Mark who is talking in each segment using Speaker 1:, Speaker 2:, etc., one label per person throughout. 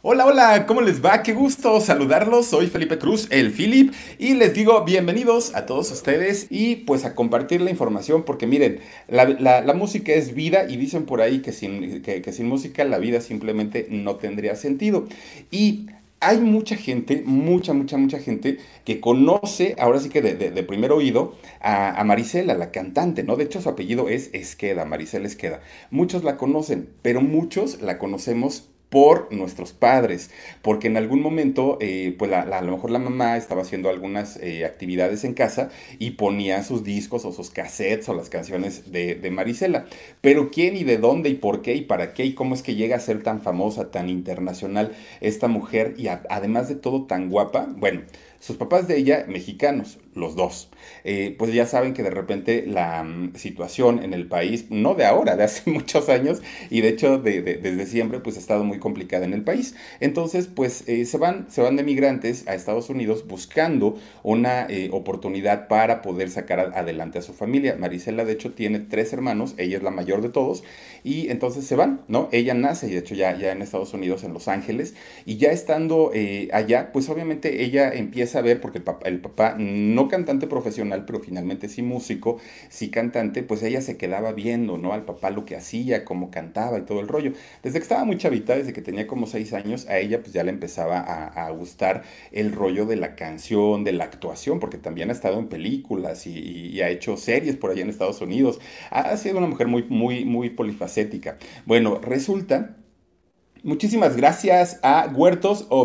Speaker 1: Hola, hola, ¿cómo les va? Qué gusto saludarlos. Soy Felipe Cruz, el Philip, y les digo bienvenidos a todos ustedes y pues a compartir la información porque miren, la, música es vida y dicen por ahí que sin, que, sin música la vida simplemente no tendría sentido. Y hay mucha gente, mucha, mucha, mucha gente que conoce, ahora sí que de, primer oído, a, a, Marisela, la cantante, ¿no? De hecho, su apellido es Esqueda, Marisela Esqueda. Muchos la conocen, pero muchos la conocemos por nuestros padres, porque en algún momento, eh, pues a lo mejor la mamá estaba haciendo algunas eh, actividades en casa y ponía sus discos o sus cassettes o las canciones de, de, Marisela. Pero quién y de dónde y por qué y para qué y cómo es que llega a ser tan famosa, tan internacional esta mujer y además de todo tan guapa, bueno. Sus papás de ella, mexicanos, los dos. Eh, pues ya saben que de repente la mm, situación en el país, no de ahora, de hace muchos años, y de hecho desde siempre, pues ha estado muy complicada en el país. Entonces, pues eh, se, van, se van de migrantes a Estados Unidos buscando una eh, oportunidad para poder sacar adelante a su familia. Marisela, de hecho, tiene tres hermanos, ella es la mayor de todos, y entonces se van, ¿no? Ella nace, y de hecho ya, ya en Estados Unidos, en Los Ángeles, y ya estando allá, pues obviamente ella empieza a ver, porque el papá, no cantante profesional, pero finalmente sí músico, sí cantante, pues ella se quedaba viendo, ¿no? Al papá lo que hacía, cómo cantaba y todo el rollo. Desde que estaba muy chavita, desde que tenía como seis años, a ella pues ya le empezaba a, gustar el rollo de la canción, de la actuación, porque también ha estado en películas y, ha hecho series por allá en Estados Unidos. Ha sido una mujer muy, muy, muy polifacética. Bueno, resulta... Muchísimas gracias a Huertos o,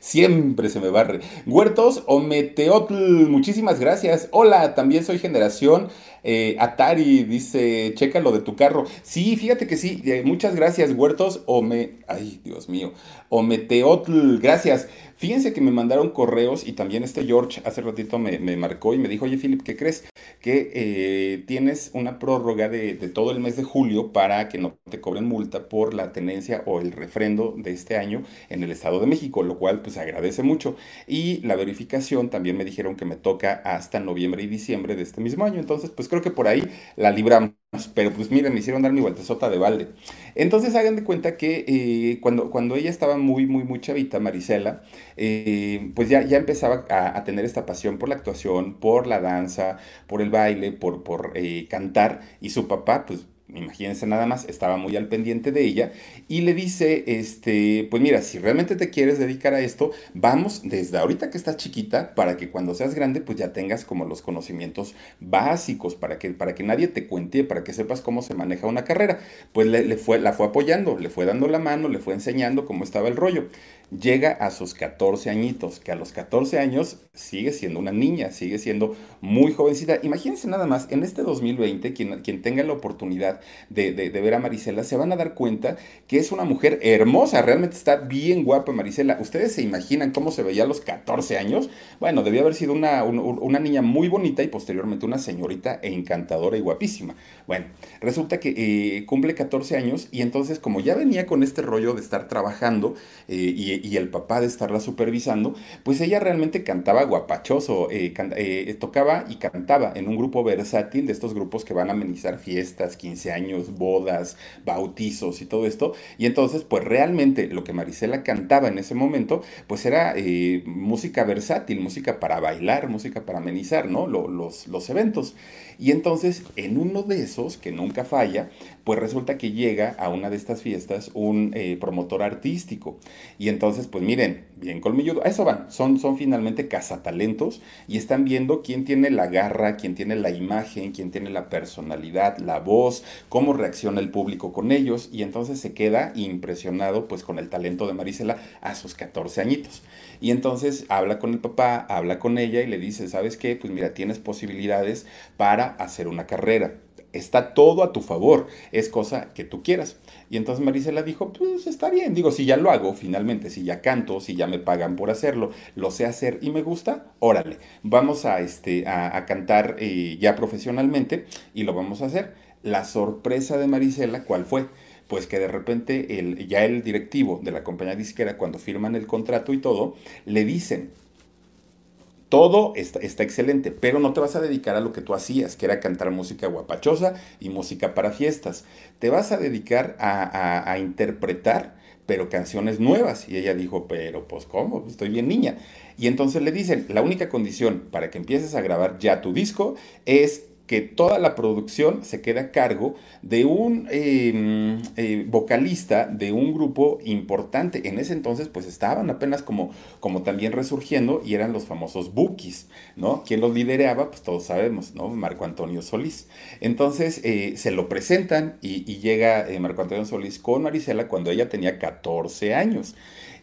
Speaker 1: siempre se me barre. Huertos o Meteotl, muchísimas gracias. Hola, también soy generación eh, Atari, dice, checa lo de tu carro. Sí, fíjate que sí, eh, muchas gracias, Huertos o me... Ay, Dios mío. O Meteotl, gracias. Fíjense que me mandaron correos y también este George hace ratito me, marcó y me dijo, oye Philip, ¿qué crees? Que eh, tienes una prórroga de, todo el mes de julio para que no te cobren multa por la tenencia o el refrendo de este año en el Estado de México, lo cual pues agradece mucho. Y la verificación también me dijeron que me toca hasta noviembre y diciembre de este mismo año. Entonces pues creo que por ahí la libramos. Pero pues miren, me hicieron dar mi vueltezota de balde. Entonces hagan de cuenta que eh, cuando, cuando ella estaba muy, muy, muy chavita, Marisela, eh, pues ya, ya empezaba a, tener esta pasión por la actuación, por la danza, por el baile, por, por eh, cantar. Y su papá, pues imagínense nada más, estaba muy al pendiente de ella y le dice, este, pues mira, si realmente te quieres dedicar a esto, vamos desde ahorita que estás chiquita para que cuando seas grande pues ya tengas como los conocimientos básicos para que, para que nadie te cuente, para que sepas cómo se maneja una carrera. Pues le, fue, la fue apoyando, le fue dando la mano, le fue enseñando cómo estaba el rollo llega a sus 14 añitos, que a los 14 años sigue siendo una niña, sigue siendo muy jovencita. Imagínense nada más, en este 2020, quien, quien tenga la oportunidad de, ver a Marisela, se van a dar cuenta que es una mujer hermosa, realmente está bien guapa Marisela. ¿Ustedes se imaginan cómo se veía a los 14 años? Bueno, debía haber sido una, una niña muy bonita y posteriormente una señorita encantadora y guapísima. Bueno, resulta que eh, cumple 14 años y entonces como ya venía con este rollo de estar trabajando eh, y y el papá de estarla supervisando, pues ella realmente cantaba guapachoso, eh, eh, tocaba y cantaba en un grupo versátil de estos grupos que van a amenizar fiestas, 15 años, bodas, bautizos y todo esto. Y entonces, pues realmente lo que Marisela cantaba en ese momento, pues era eh, música versátil, música para bailar, música para amenizar, ¿no? los, los eventos. Y entonces, en uno de esos, que nunca falla, pues resulta que llega a una de estas fiestas un promotor artístico. Y entonces, entonces, pues miren, bien colmilludo. A eso van. Son, son finalmente cazatalentos y están viendo quién tiene la garra, quién tiene la imagen, quién tiene la personalidad, la voz, cómo reacciona el público con ellos. Y entonces se queda impresionado pues con el talento de Marisela a sus 14 añitos. Y entonces habla con el papá, habla con ella y le dice, ¿sabes qué? Pues mira, tienes posibilidades para hacer una carrera está todo a tu favor, es cosa que tú quieras. Y entonces Marisela dijo, pues está bien, digo, si ya lo hago finalmente, si ya canto, si ya me pagan por hacerlo, lo sé hacer y me gusta, órale, vamos a, este, a, cantar eh, ya profesionalmente y lo vamos a hacer. La sorpresa de Marisela, ¿cuál fue? Pues que de repente el, ya el directivo de la compañía disquera, cuando firman el contrato y todo, le dicen, todo está, excelente, pero no te vas a dedicar a lo que tú hacías, que era cantar música guapachosa y música para fiestas. Te vas a dedicar a, interpretar, pero canciones nuevas. Y ella dijo, pero pues ¿cómo? Estoy bien niña. Y entonces le dicen, la única condición para que empieces a grabar ya tu disco es que toda la producción se queda a cargo de un em, eh, vocalista de un grupo importante. En ese entonces, pues estaban apenas como, como también resurgiendo y eran los famosos Bookies, ¿no? Quien los lideraba, pues todos sabemos, ¿no? Marco Antonio Solís. Entonces eh, se lo presentan y, llega eh, Marco Antonio Solís con Marisela cuando ella tenía 14 años.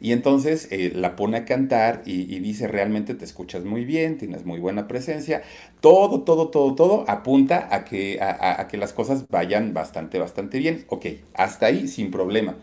Speaker 1: Y entonces eh, la pone a cantar y, dice, realmente te escuchas muy bien, tienes muy buena presencia. Todo, todo, todo, todo apunta a que, a, que las cosas vayan bastante, bastante bien. Ok, hasta ahí sin problema.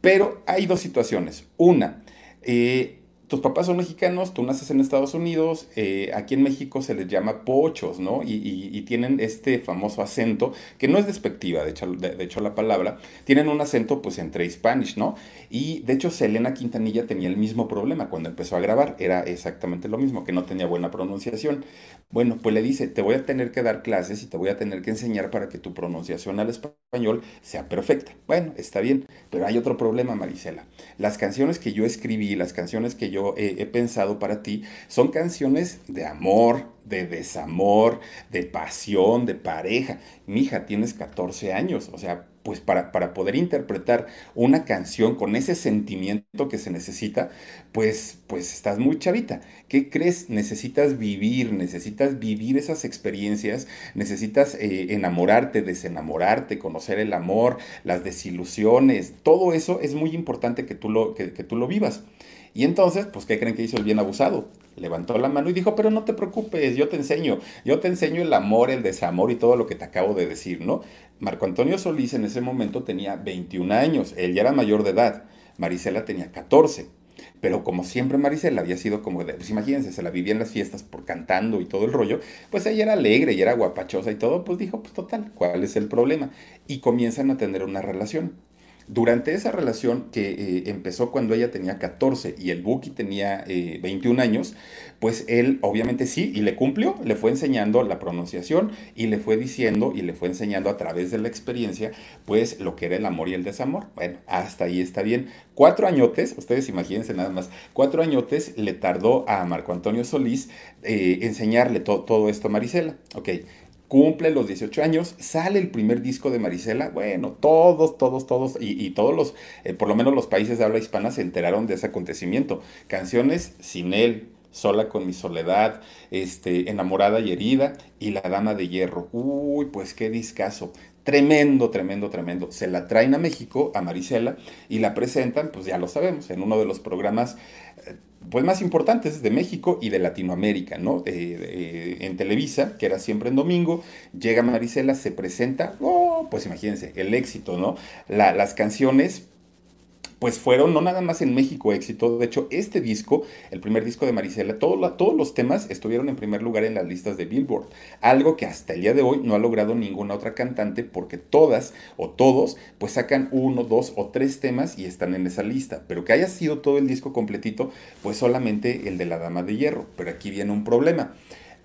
Speaker 1: Pero hay dos situaciones. Una, eh, tus papás son mexicanos, tú naces en Estados Unidos, eh, aquí en México se les llama pochos, ¿no? Y, tienen este famoso acento, que no es despectiva, de hecho, de, la palabra, tienen un acento pues entre Spanish, ¿no? Y de hecho Selena Quintanilla tenía el mismo problema cuando empezó a grabar, era exactamente lo mismo, que no tenía buena pronunciación. Bueno, pues le dice, te voy a tener que dar clases y te voy a tener que enseñar para que tu pronunciación al español sea perfecta. Bueno, está bien, pero hay otro problema, Marisela. Las canciones que yo escribí, las canciones que yo he, pensado para ti son canciones de amor, de desamor, de pasión, de pareja. Mi hija, tienes 14 años, o sea, pues para, para, poder interpretar una canción con ese sentimiento que se necesita, pues, pues estás muy chavita. ¿Qué crees? Necesitas vivir, necesitas vivir esas experiencias, necesitas eh, enamorarte, desenamorarte, conocer el amor, las desilusiones, todo eso es muy importante que tú lo, que tú lo vivas. Y entonces, pues, ¿qué creen que hizo el bien abusado? Levantó la mano y dijo, pero no te preocupes, yo te enseño, yo te enseño el amor, el desamor y todo lo que te acabo de decir, ¿no? Marco Antonio Solís en ese momento tenía 21 años, él ya era mayor de edad, Marisela tenía 14. Pero como siempre Marisela había sido como de, pues imagínense, se la vivía en las fiestas por cantando y todo el rollo, pues ella era alegre y era guapachosa y todo, pues dijo, pues total, ¿cuál es el problema? Y comienzan a tener una relación. Durante esa relación que eh, empezó cuando ella tenía 14 y el Buki tenía 21 eh, años, pues él obviamente sí, y le cumplió, le fue enseñando la pronunciación y le fue diciendo y le fue enseñando a través de la experiencia, pues lo que era el amor y el desamor. Bueno, hasta ahí está bien. Cuatro añotes, ustedes imagínense nada más, cuatro añotes le tardó a Marco Antonio Solís eh, enseñarle todo esto a Marisela. Ok, cumple los 18 años, sale el primer disco de Marisela, bueno, todos, todos, todos, y, todos los, eh, por lo menos los países de habla hispana se enteraron de ese acontecimiento. Canciones sin él, Sola con mi soledad, este, Enamorada y herida, y La Dama de Hierro. Uy, pues qué discazo. Tremendo, tremendo, tremendo. Se la traen a México, a Marisela, y la presentan, pues ya lo sabemos, en uno de los programas eh, pues más importantes de México y de Latinoamérica, ¿no? en Televisa, que era siempre en domingo, llega Marisela, se presenta, oh, pues imagínense, el éxito, ¿no? las canciones pues fueron no nada más en México éxito. De hecho, este disco, el primer disco de Marisela, todos los temas estuvieron en primer lugar en las listas de Billboard. Algo que hasta el día de hoy no ha logrado ninguna otra cantante porque todas o todos pues sacan uno, dos o tres temas y están en esa lista. Pero que haya sido todo el disco completito, pues solamente el de la Dama de Hierro. Pero aquí viene un problema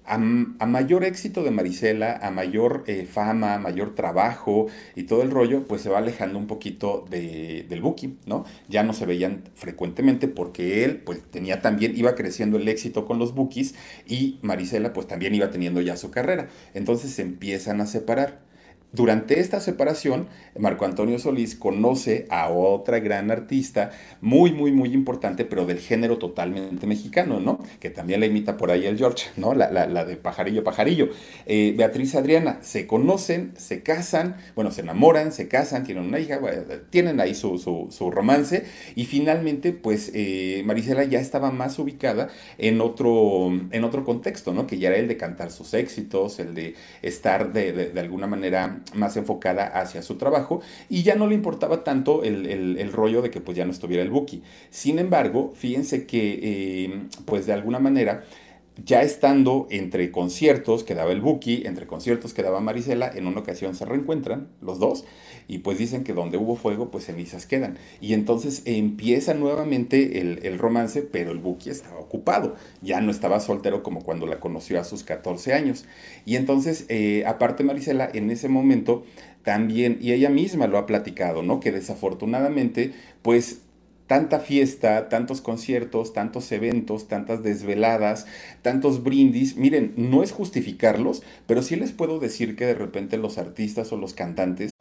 Speaker 1: a, mayor éxito de Marisela, a mayor eh, fama, a mayor trabajo y todo el rollo, pues se va alejando un poquito de, del booking, ¿no? Ya no se veían frecuentemente porque él, pues tenía también, iba creciendo el éxito con los bookies y Marisela, pues también iba teniendo ya su carrera. Entonces se empiezan a separar. Durante esta separación, Marco Antonio Solís conoce a otra gran artista, muy, muy, muy importante, pero del género totalmente mexicano, ¿no? Que también la imita por ahí el George, ¿no? La, de Pajarillo, Pajarillo. Eh, Beatriz Adriana, se conocen, se casan, bueno, se enamoran, se casan, tienen una hija, tienen ahí su, su, romance, y finalmente, pues, eh, Marisela ya estaba más ubicada en otro, en otro contexto, ¿no? Que ya era el de cantar sus éxitos, el de estar de, de alguna manera más enfocada hacia su trabajo y ya no le importaba tanto el, rollo de que pues ya no estuviera el Buki. Sin embargo, fíjense que eh, pues de alguna manera ya estando entre conciertos que daba el Buki, entre conciertos que daba Marisela, en una ocasión se reencuentran los dos y pues dicen que donde hubo fuego, pues cenizas quedan. Y entonces empieza nuevamente el, romance, pero el Buki estaba ocupado, ya no estaba soltero como cuando la conoció a sus 14 años. Y entonces, eh, aparte Marisela, en ese momento también, y ella misma lo ha platicado, ¿no? Que desafortunadamente, pues tanta fiesta, tantos conciertos, tantos eventos, tantas desveladas, tantos brindis. Miren, no es justificarlos, pero sí les puedo decir que de repente los artistas o los cantantes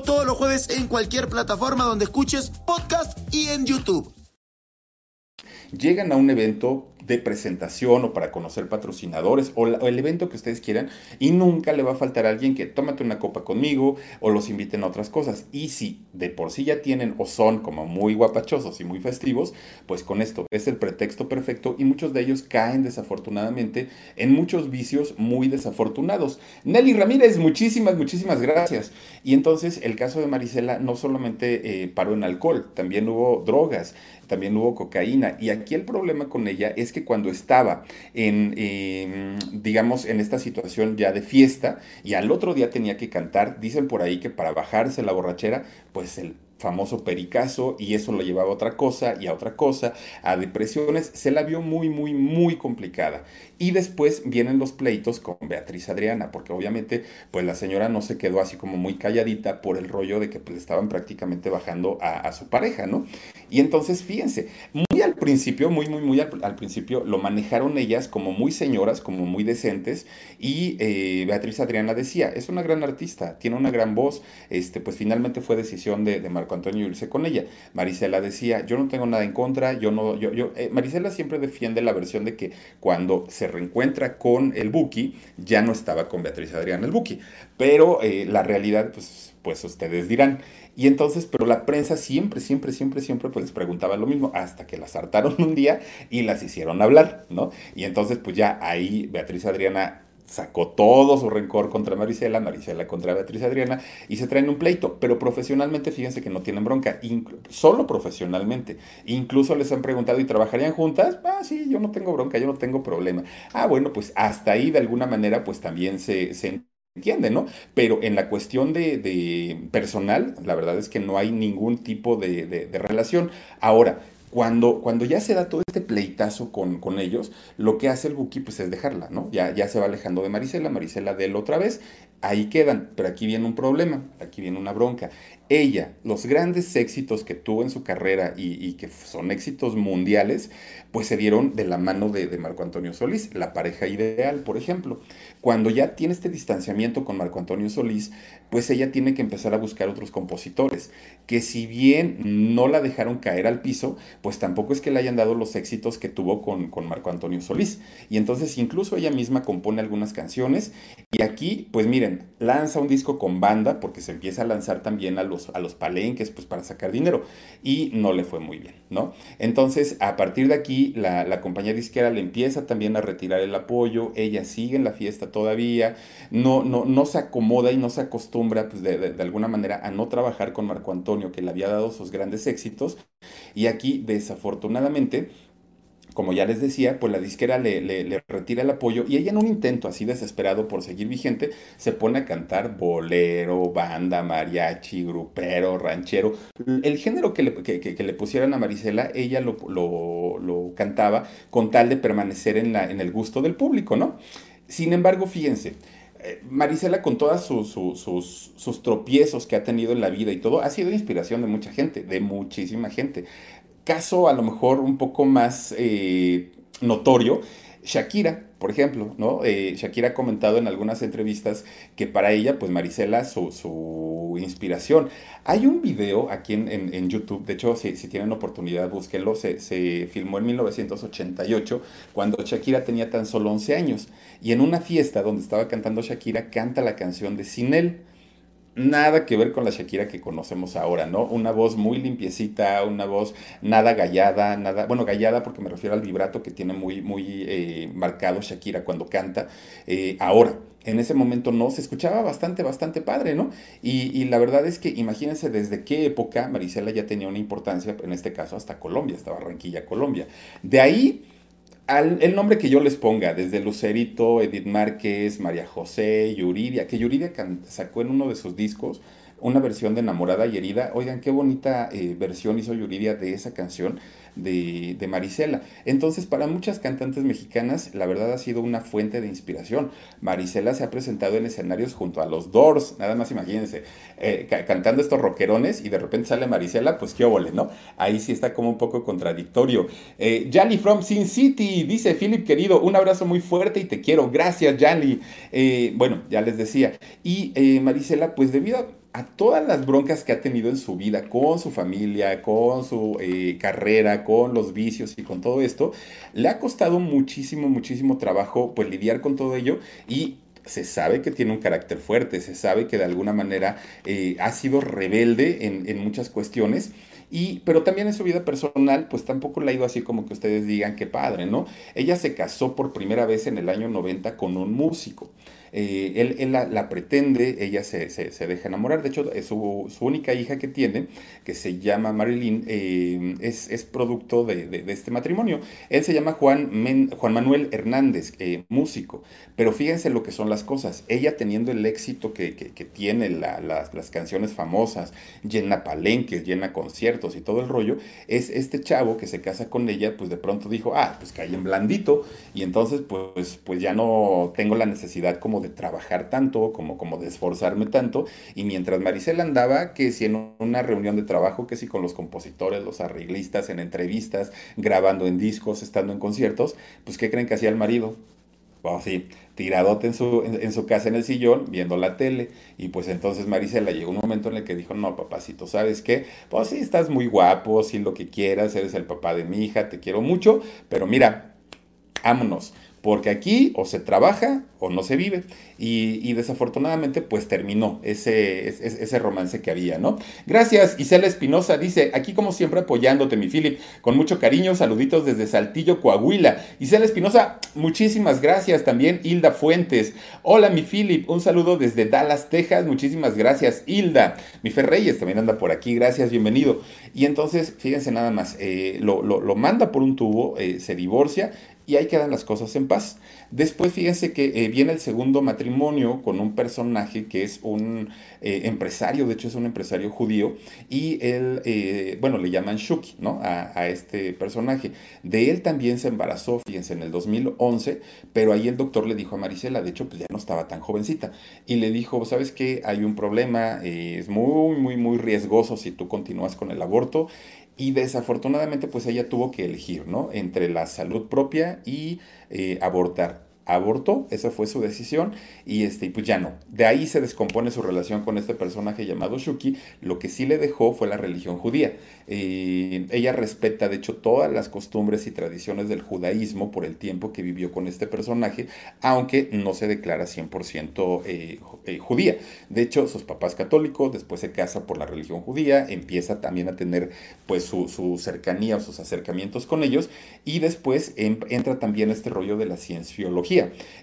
Speaker 2: Todos los jueves en cualquier plataforma donde escuches podcast y en YouTube.
Speaker 1: Llegan a un evento de presentación o para conocer patrocinadores o, el evento que ustedes quieran y nunca le va a faltar a alguien que tómate una copa conmigo o los inviten a otras cosas. Y si de por sí ya tienen o son como muy guapachosos y muy festivos, pues con esto es el pretexto perfecto y muchos de ellos caen desafortunadamente en muchos vicios muy desafortunados. Nelly Ramírez, muchísimas, muchísimas gracias. Y entonces el caso de Marisela no solamente eh, paró en alcohol, también hubo drogas, también hubo cocaína. Y aquí el problema con ella es que cuando estaba en, em, digamos, en esta situación ya de fiesta y al otro día tenía que cantar, dicen por ahí que para bajarse la borrachera, pues el famoso pericazo y eso lo llevaba a otra cosa y a otra cosa, a depresiones, se la vio muy, muy, muy complicada. Y después vienen los pleitos con Beatriz Adriana, porque obviamente pues la señora no se quedó así como muy calladita por el rollo de que pues, estaban prácticamente bajando a, su pareja, ¿no? Y entonces fíjense, muy al principio, muy, muy, muy al, principio lo manejaron ellas como muy señoras, como muy decentes y eh, Beatriz Adriana decía, es una gran artista, tiene una gran voz, este, pues finalmente fue decisión de, de Marco Antonio irse con ella. Marisela decía, yo no tengo nada en contra, yo no, yo, yo, eh, Marisela siempre defiende la versión de que cuando se reencuentra con el Buki, ya no estaba con Beatriz Adrián el Buki. Pero eh, la realidad, pues, pues ustedes dirán. Y entonces, pero la prensa siempre, siempre, siempre, siempre pues les preguntaba lo mismo, hasta que las hartaron un día y las hicieron hablar, ¿no? Y entonces, pues ya ahí Beatriz Adriana sacó todo su rencor contra Marisela, Marisela contra Beatriz Adriana y se traen un pleito, pero profesionalmente fíjense que no tienen bronca, solo profesionalmente. Incluso les han preguntado y trabajarían juntas, ah, sí, yo no tengo bronca, yo no tengo problema. Ah, bueno, pues hasta ahí de alguna manera pues también se, entiende, ¿no? Pero en la cuestión de, personal, la verdad es que no hay ningún tipo de, de relación. Ahora, cuando, cuando ya se da todo este pleitazo con, con ellos, lo que hace el Buki pues es dejarla, ¿no? Ya, ya se va alejando de Marisela, Marisela de él otra vez, ahí quedan, pero aquí viene un problema, aquí viene una bronca. Ella, los grandes éxitos que tuvo en su carrera y, que son éxitos mundiales, pues se dieron de la mano de, de, Marco Antonio Solís, la pareja ideal, por ejemplo. Cuando ya tiene este distanciamiento con Marco Antonio Solís, pues ella tiene que empezar a buscar otros compositores, que si bien no la dejaron caer al piso, pues tampoco es que le hayan dado los éxitos que tuvo con, con Marco Antonio Solís. Y entonces incluso ella misma compone algunas canciones y aquí, pues miren, lanza un disco con banda, porque se empieza a lanzar también a los, a los palenques, pues para sacar dinero, y no le fue muy bien, ¿no? Entonces, a partir de aquí, la, la compañía disquera le empieza también a retirar el apoyo, ella sigue en la fiesta todavía, no, no, no se acomoda y no se acostumbra pues, de, alguna manera a no trabajar con Marco Antonio, que le había dado sus grandes éxitos. Y aquí, desafortunadamente, como ya les decía, pues la disquera le, retira el apoyo y ella en un intento así desesperado por seguir vigente, se pone a cantar bolero, banda, mariachi, grupero, ranchero. El género que le, pusieran a Marisela, ella lo, cantaba con tal de permanecer en el gusto del público, ¿no? Sin embargo, fíjense, eh, Marisela con todos sus, sus, tropiezos que ha tenido en la vida y todo, ha sido inspiración de mucha gente, de muchísima gente. Caso a lo mejor un poco más eh, notorio, Shakira, por ejemplo, ¿no? Eh, Shakira ha comentado en algunas entrevistas que para ella, pues Marisela, su, su inspiración. Hay un video aquí en, YouTube, de hecho, si, si, tienen oportunidad, búsquenlo, se, se, filmó en 1988, cuando Shakira tenía tan solo 11 años. Y en una fiesta donde estaba cantando Shakira, canta la canción de Sin él nada que ver con la Shakira que conocemos ahora, ¿no? Una voz muy limpiecita, una voz nada gallada, nada, bueno, gallada porque me refiero al vibrato que tiene muy, muy eh, marcado Shakira cuando canta. Eh, ahora, en ese momento no, se escuchaba bastante, bastante padre, ¿no? Y, y, la verdad es que imagínense desde qué época Marisela ya tenía una importancia, en este caso hasta Colombia, hasta Barranquilla, Colombia. De ahí el nombre que yo les ponga, desde Lucerito, Edith Márquez, María José, Yuridia, que Yuridia sacó en uno de sus discos una versión de Enamorada y Herida. Oigan, qué bonita eh, versión hizo Yuridia de esa canción de, de, Marisela. Entonces, para muchas cantantes mexicanas, la verdad ha sido una fuente de inspiración. Marisela se ha presentado en escenarios junto a los Doors, nada más imagínense, eh, cantando estos rockerones y de repente sale Marisela, pues qué óvole, ¿no? Ahí sí está como un poco contradictorio. Eh, from Sin City, dice Philip querido, un abrazo muy fuerte y te quiero. Gracias, Jali. Eh, bueno, ya les decía. Y eh, Marisela, pues debido a a todas las broncas que ha tenido en su vida con su familia, con su eh, carrera, con los vicios y con todo esto, le ha costado muchísimo, muchísimo trabajo pues lidiar con todo ello y se sabe que tiene un carácter fuerte, se sabe que de alguna manera eh, ha sido rebelde en, en muchas cuestiones. Y, pero también en su vida personal, pues tampoco le ha ido así como que ustedes digan que padre, ¿no? Ella se casó por primera vez en el año 90 con un músico. Eh, él, la, pretende, ella se, deja enamorar. De hecho, su, su, única hija que tiene, que se llama Marilyn, eh, es, producto de, este matrimonio. Él se llama Juan, Juan Manuel Hernández, eh, músico. Pero fíjense lo que son las cosas. Ella teniendo el éxito que, tiene, las, canciones famosas, llena palenques, llena conciertos y todo el rollo, es este chavo que se casa con ella, pues de pronto dijo, ah, pues caí en blandito. Y entonces, pues, pues ya no tengo la necesidad como de trabajar tanto, como, como de esforzarme tanto. Y mientras Maricela andaba, que si en una reunión de trabajo, que si con los compositores, los arreglistas, en entrevistas, grabando en discos, estando en conciertos, pues ¿qué creen que hacía el marido? Pues sí, tiradote en su, en, su casa en el sillón, viendo la tele. Y pues entonces Marisela llegó un momento en el que dijo, no, papacito, ¿sabes qué? Pues sí, estás muy guapo, sí, lo que quieras, eres el papá de mi hija, te quiero mucho, pero mira, vámonos porque aquí o se trabaja o no se vive. Y, desafortunadamente pues terminó ese, ese, romance que había, ¿no? Gracias, Isela Espinosa dice, aquí como siempre apoyándote, mi Philip, con mucho cariño, saluditos desde Saltillo, Coahuila. Isela Espinosa, muchísimas gracias también, Hilda Fuentes. Hola, mi Philip, un saludo desde Dallas, Texas, muchísimas gracias, Hilda. Mi Fer Reyes también anda por aquí, gracias, bienvenido. Y entonces, fíjense nada más, eh, lo, lo, manda por un tubo, eh, se divorcia y ahí quedan las cosas en paz. Después fíjense que eh, viene el segundo matrimonio con un personaje que es un eh, empresario, de hecho es un empresario judío, y él, eh, bueno, le llaman Shuki, ¿no? A, a, este personaje. De él también se embarazó, fíjense, en el 2011, pero ahí el doctor le dijo a Marisela, de hecho, pues ya no estaba tan jovencita, y le dijo, ¿sabes qué? Hay un problema, es muy, muy, muy riesgoso si tú continúas con el aborto, y desafortunadamente pues ella tuvo que elegir, ¿no? Entre la salud propia y eh, abortar abortó, esa fue su decisión y este, pues ya no. De ahí se descompone su relación con este personaje llamado Shuki, lo que sí le dejó fue la religión judía. Eh, ella respeta de hecho todas las costumbres y tradiciones del judaísmo por el tiempo que vivió con este personaje, aunque no se declara 100% eh, eh, judía. De hecho, sus papás católicos, después se casa por la religión judía, empieza también a tener pues su, su cercanía o sus acercamientos con ellos y después entra también este rollo de la cienciología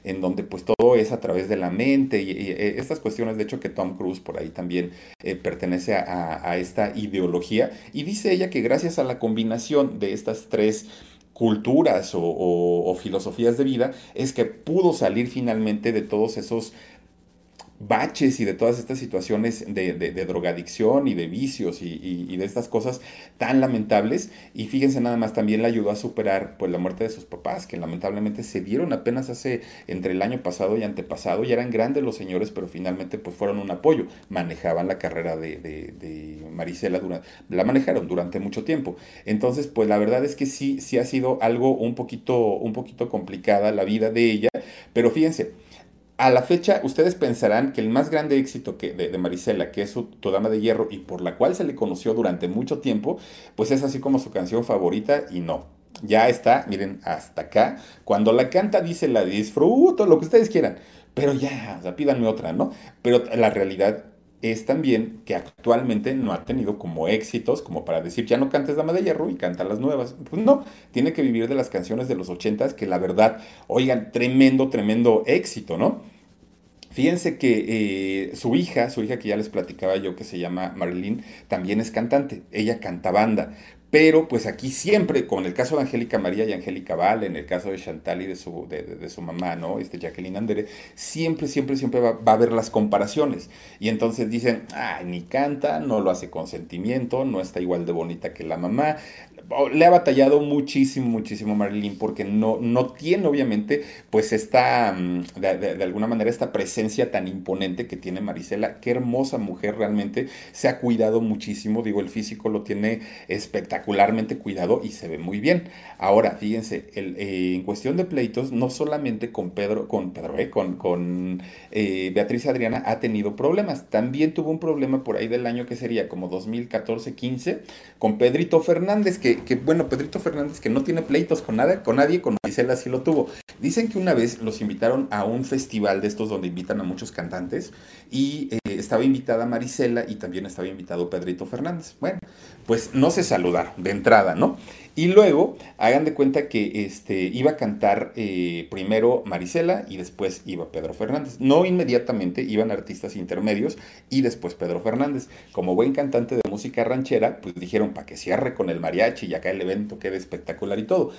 Speaker 1: en donde pues todo es a través de la mente y, eh, estas cuestiones, de hecho que Tom Cruise por ahí también eh, pertenece a, esta ideología. Y dice ella que gracias a la combinación de estas tres culturas o, filosofías de vida, es que pudo salir finalmente de todos esos baches y de todas estas situaciones de, drogadicción y de vicios y, de estas cosas tan lamentables. Y fíjense nada más, también le ayudó a superar pues, la muerte de sus papás, que lamentablemente se dieron apenas hace entre el año pasado y antepasado. Y eran grandes los señores, pero finalmente pues, fueron un apoyo. Manejaban la carrera de, de Marisela, durante, la manejaron durante mucho tiempo. Entonces, pues la verdad es que sí, sí ha sido algo un poquito, un poquito complicada la vida de ella. Pero fíjense, a la fecha, ustedes pensarán que el más grande éxito que, de, Marisela, que es su Tu Dama de Hierro y por la cual se le conoció durante mucho tiempo, pues es así como su canción favorita y no. Ya está, miren, hasta acá. Cuando la canta dice la disfruto, lo que ustedes quieran. Pero ya, pídanme otra, ¿no? Pero la realidad es también que actualmente no ha tenido como éxitos como para decir ya no cantes Dama de Hierro y canta las nuevas. Pues no, tiene que vivir de las canciones de los ochentas que la verdad, oigan, tremendo, tremendo éxito, ¿no? Fíjense que eh, su hija, su hija que ya les platicaba yo, que se llama Marilyn, también es cantante. Ella canta banda. Pero pues aquí siempre, con el caso de Angélica María y Angélica Val, en el caso de Chantal y de su, de, su mamá, ¿no? Este Jacqueline Andere, siempre, siempre, siempre va, a haber las comparaciones. Y entonces dicen, ay, ni canta, no lo hace con sentimiento, no está igual de bonita que la mamá. Le ha batallado muchísimo, muchísimo Marilyn, porque no, no tiene obviamente, pues esta, mm, de, de alguna manera, esta presencia tan imponente que tiene Marisela. Qué hermosa mujer realmente, se ha cuidado muchísimo, digo, el físico lo tiene espectacular espectacularmente cuidado y se ve muy bien. Ahora, fíjense, el, eh, en cuestión de pleitos, no solamente con Pedro, con Pedro, eh, con, con eh, Beatriz Adriana ha tenido problemas. También tuvo un problema por ahí del año que sería como 2014-15 con Pedrito Fernández, que, que, bueno, Pedrito Fernández que no tiene pleitos con nada, con nadie, con Maricela sí lo tuvo. Dicen que una vez los invitaron a un festival de estos donde invitan a muchos cantantes y estaba invitada Marisela y también estaba invitado Pedrito Fernández. Bueno, pues no se saludaron de entrada, ¿no? Y luego, hagan de cuenta que este, iba a cantar eh, primero Marisela y después iba Pedro Fernández. No inmediatamente, iban artistas intermedios y después Pedro Fernández. Como buen cantante de música ranchera, pues dijeron, para que cierre con el mariachi y acá el evento quede espectacular y todo.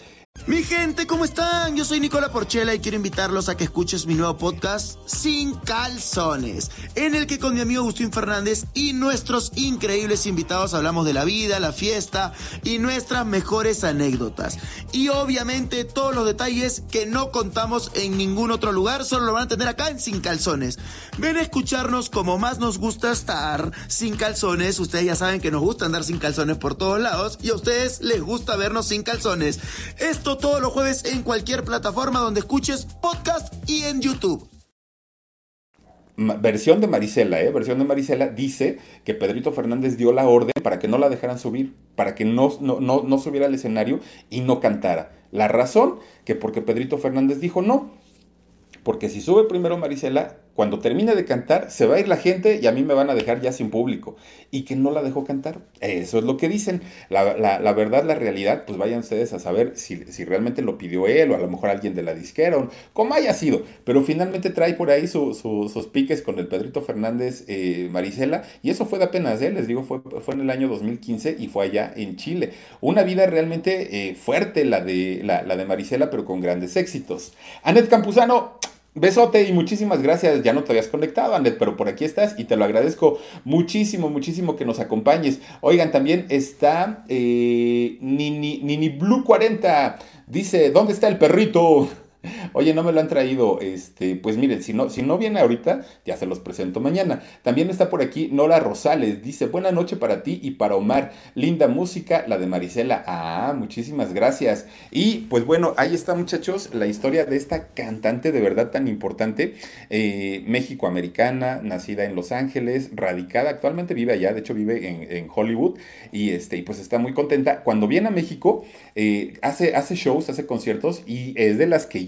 Speaker 2: Mi gente, ¿cómo están? Yo soy Nicola Porchela y quiero invitarlos a que escuches mi nuevo podcast Sin Calzones, en el que con mi amigo Agustín Fernández y nuestros increíbles invitados hablamos de la vida, la fiesta y nuestras mejores anécdotas. Y obviamente todos los detalles que no contamos en ningún otro lugar, solo lo van a tener acá en Sin Calzones. Ven a escucharnos como más nos gusta estar sin calzones. Ustedes ya saben que nos gusta andar sin calzones por todos lados y a ustedes les gusta vernos sin calzones. Esto todos los jueves en cualquier plataforma donde escuches podcast y en YouTube.
Speaker 1: Versión de Marisela, ¿eh? Versión de Marisela dice que Pedrito Fernández dio la orden para que no la dejaran subir, para que no, no, no, no subiera al escenario y no cantara. La razón, que porque Pedrito Fernández dijo no, porque si sube primero Marisela, cuando termine de cantar, se va a ir la gente y a mí me van a dejar ya sin público. Y que no la dejó cantar. Eso es lo que dicen. La, verdad, la realidad, pues vayan ustedes a saber si, realmente lo pidió él o a lo mejor alguien de la disquera o como haya sido. Pero finalmente trae por ahí sus piques con el Pedrito Fernández eh, Marisela. Y eso fue de apenas, ¿eh? les digo, fue, fue en el año 2015 y fue allá en Chile. Una vida realmente eh, fuerte la de, la, la de Marisela, pero con grandes éxitos. Anet Campuzano. Besote y muchísimas gracias. Ya no te habías conectado, Anet, pero por aquí estás y te lo agradezco muchísimo, muchísimo que nos acompañes. Oigan, también está eh, Nini, Nini Blue 40. Dice, ¿dónde está el perrito? Oye, no me lo han traído. Este, pues miren, si no, si no viene ahorita, ya se los presento mañana. También está por aquí Nora Rosales. Dice, buena noche para ti y para Omar. Linda música, la de Marisela. Ah, muchísimas gracias. Y pues bueno, ahí está muchachos, la historia de esta cantante de verdad tan importante. Eh, México-americana, nacida en Los Ángeles, radicada, actualmente vive allá, de hecho vive en, Hollywood. Y, este, pues está muy contenta. Cuando viene a México, eh, hace, hace shows, hace conciertos y es de las que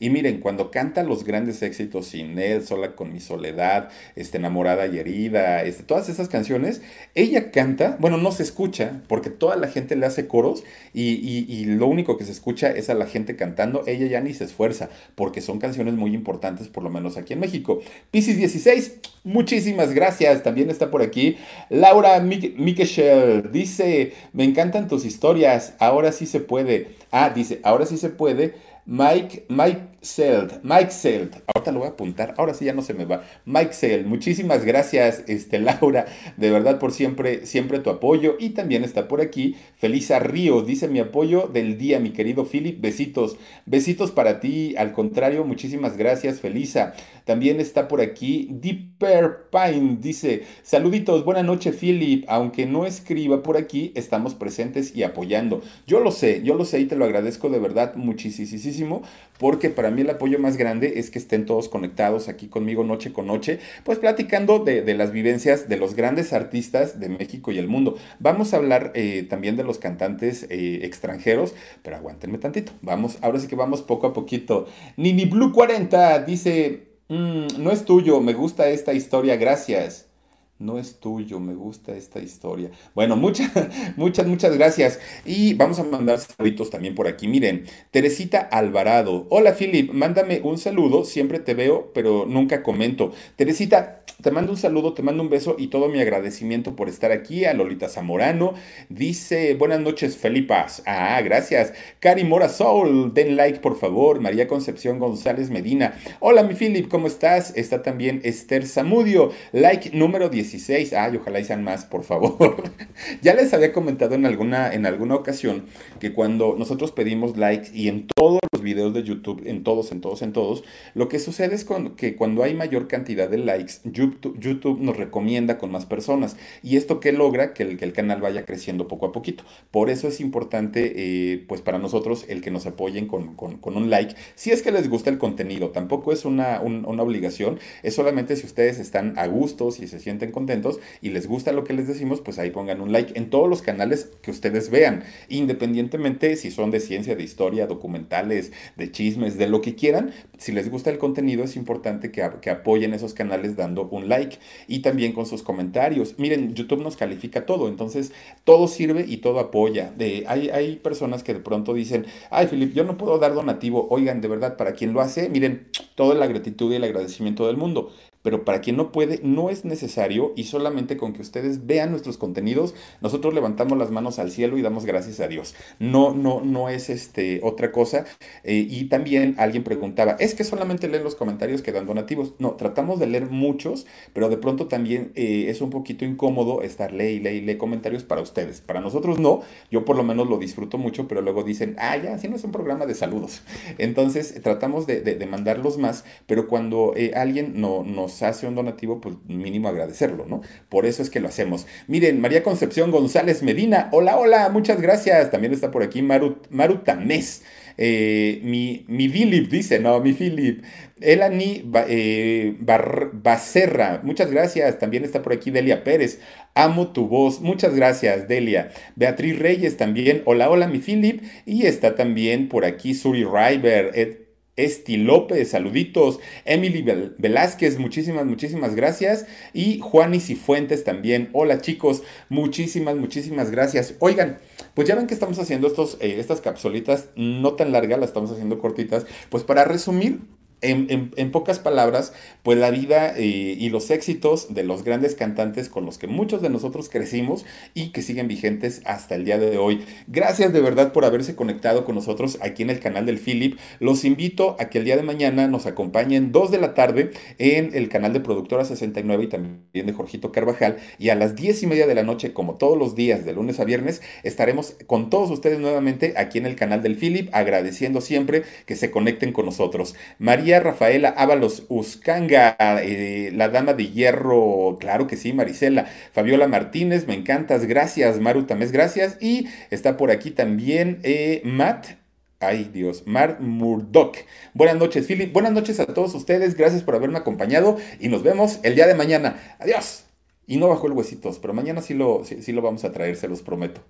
Speaker 1: Y miren, cuando canta los grandes éxitos, Sin él, Sola con mi soledad, este, Enamorada y herida, este, todas esas canciones, ella canta, bueno, no se escucha, porque toda la gente le hace coros y, lo único que se escucha es a la gente cantando, ella ya ni se esfuerza, porque son canciones muy importantes, por lo menos aquí en México. Piscis 16, muchísimas gracias, también está por aquí. Laura Mikeshel dice, me encantan tus historias, ahora sí se puede. Ah, dice, ahora sí se puede. Mike, Mike Selt, Mike Selt, ahorita lo voy a apuntar, ahora sí ya no se me va. Mike Selt, muchísimas gracias, este, Laura, de verdad por siempre, siempre tu apoyo. Y también está por aquí Felisa Ríos, dice mi apoyo del día, mi querido Philip, besitos, besitos para ti, al contrario, muchísimas gracias, Felisa. También está por aquí Deeper Pine, dice, saluditos, buena noche, Philip, aunque no escriba por aquí, estamos presentes y apoyando. Yo lo sé, yo lo sé y te lo agradezco de verdad muchísimo, porque para mí el apoyo más grande es que estén todos conectados aquí conmigo noche con noche, pues platicando de, las vivencias de los grandes artistas de México y el mundo. Vamos a hablar eh, también de los cantantes eh, extranjeros, pero aguántenme tantito. Vamos, ahora sí que vamos poco a poquito. Nini Blue 40 dice, mm, no es tuyo, me gusta esta historia, gracias no es tuyo, me gusta esta historia. Bueno, muchas, muchas, muchas gracias. Y vamos a mandar saluditos también por aquí. Miren, Teresita Alvarado. Hola, Philip, mándame un saludo. Siempre te veo, pero nunca comento. Teresita, te mando un saludo, te mando un beso y todo mi agradecimiento por estar aquí. A Lolita Zamorano. Dice, buenas noches, Felipas. Ah, gracias. Cari Mora Soul, den like, por favor. María Concepción González Medina. Hola, mi Philip, ¿cómo estás? Está también Esther Zamudio. Like número 10 16. Ay, ojalá y sean más, por favor. ya les había comentado en alguna, en alguna ocasión que cuando nosotros pedimos likes y en todos los videos de YouTube, en todos, en todos, en todos, lo que sucede es que cuando hay mayor cantidad de likes, YouTube, nos recomienda con más personas. Y esto que logra que el, que el, canal vaya creciendo poco a poquito. Por eso es importante, eh, pues para nosotros, el que nos apoyen con, un like. Si es que les gusta el contenido, tampoco es una, una obligación, es solamente si ustedes están a gusto, si se sienten contentos y les gusta lo que les decimos, pues ahí pongan un like en todos los canales que ustedes vean, independientemente si son de ciencia, de historia, de chismes, de lo que quieran. Si les gusta el contenido, es importante que, que apoyen esos canales dando un like y también con sus comentarios. Miren, YouTube nos califica todo, entonces todo sirve y todo apoya. De, hay, hay personas que de pronto dicen, ay, Filip, yo no puedo dar donativo. Oigan, de verdad, para quien lo hace, miren, toda la gratitud y el agradecimiento del mundo pero para quien no puede, no es necesario y solamente con que ustedes vean nuestros contenidos, nosotros levantamos las manos al cielo y damos gracias a Dios. No, no, no es este, otra cosa. Eh, y también alguien preguntaba, ¿es que solamente leen los comentarios que dan donativos? No, tratamos de leer muchos, pero de pronto también eh, es un poquito incómodo estar ley, ley, ley comentarios para ustedes. Para nosotros no, yo por lo menos lo disfruto mucho, pero luego dicen, ah, ya, si no es un programa de saludos. Entonces tratamos de, de, mandarlos más, pero cuando eh, alguien no, nos hace un donativo, pues mínimo agradecerlo, ¿no? Por eso es que lo hacemos. Miren, María Concepción González Medina, hola, hola, muchas gracias. También está por aquí Maru, Maru Tamés. Eh, mi, mi Philip dice, no, mi Philip. Elani eh, Bacerra, muchas gracias. También está por aquí Delia Pérez. Amo tu voz, muchas gracias, Delia. Beatriz Reyes también, hola, hola, mi Philip. Y está también por aquí Suri River. Esti López, saluditos. Emily Velázquez, muchísimas, muchísimas gracias. Y Juanis y también. Hola chicos, muchísimas, muchísimas gracias. Oigan, pues ya ven que estamos haciendo estos, eh, estas capsulitas no tan largas, las estamos haciendo cortitas, pues para resumir en, pocas palabras, pues la vida eh, y los éxitos de los grandes cantantes con los que muchos de nosotros crecimos y que siguen vigentes hasta el día de hoy. Gracias de verdad por haberse conectado con nosotros aquí en el canal del Philip. Los invito a que el día de mañana nos acompañen dos de la tarde en el canal de Productora 69 y también de Jorgito Carvajal. Y a las diez y media de la noche, como todos los días, de lunes a viernes, estaremos con todos ustedes nuevamente aquí en el canal del Philip, agradeciendo siempre que se conecten con nosotros. María Rafaela Ábalos Uscanga, eh, la dama de hierro, claro que sí, Marisela. Fabiola Martínez, me encantas, gracias. Maru Tamés, gracias. Y está por aquí también eh, Matt. Ay Dios, Mar Murdoch. Buenas noches, Philip. Buenas noches a todos ustedes. Gracias por haberme acompañado y nos vemos el día de mañana. Adiós. Y no bajo el huesitos, pero mañana sí lo, sí lo vamos a traer, se los prometo.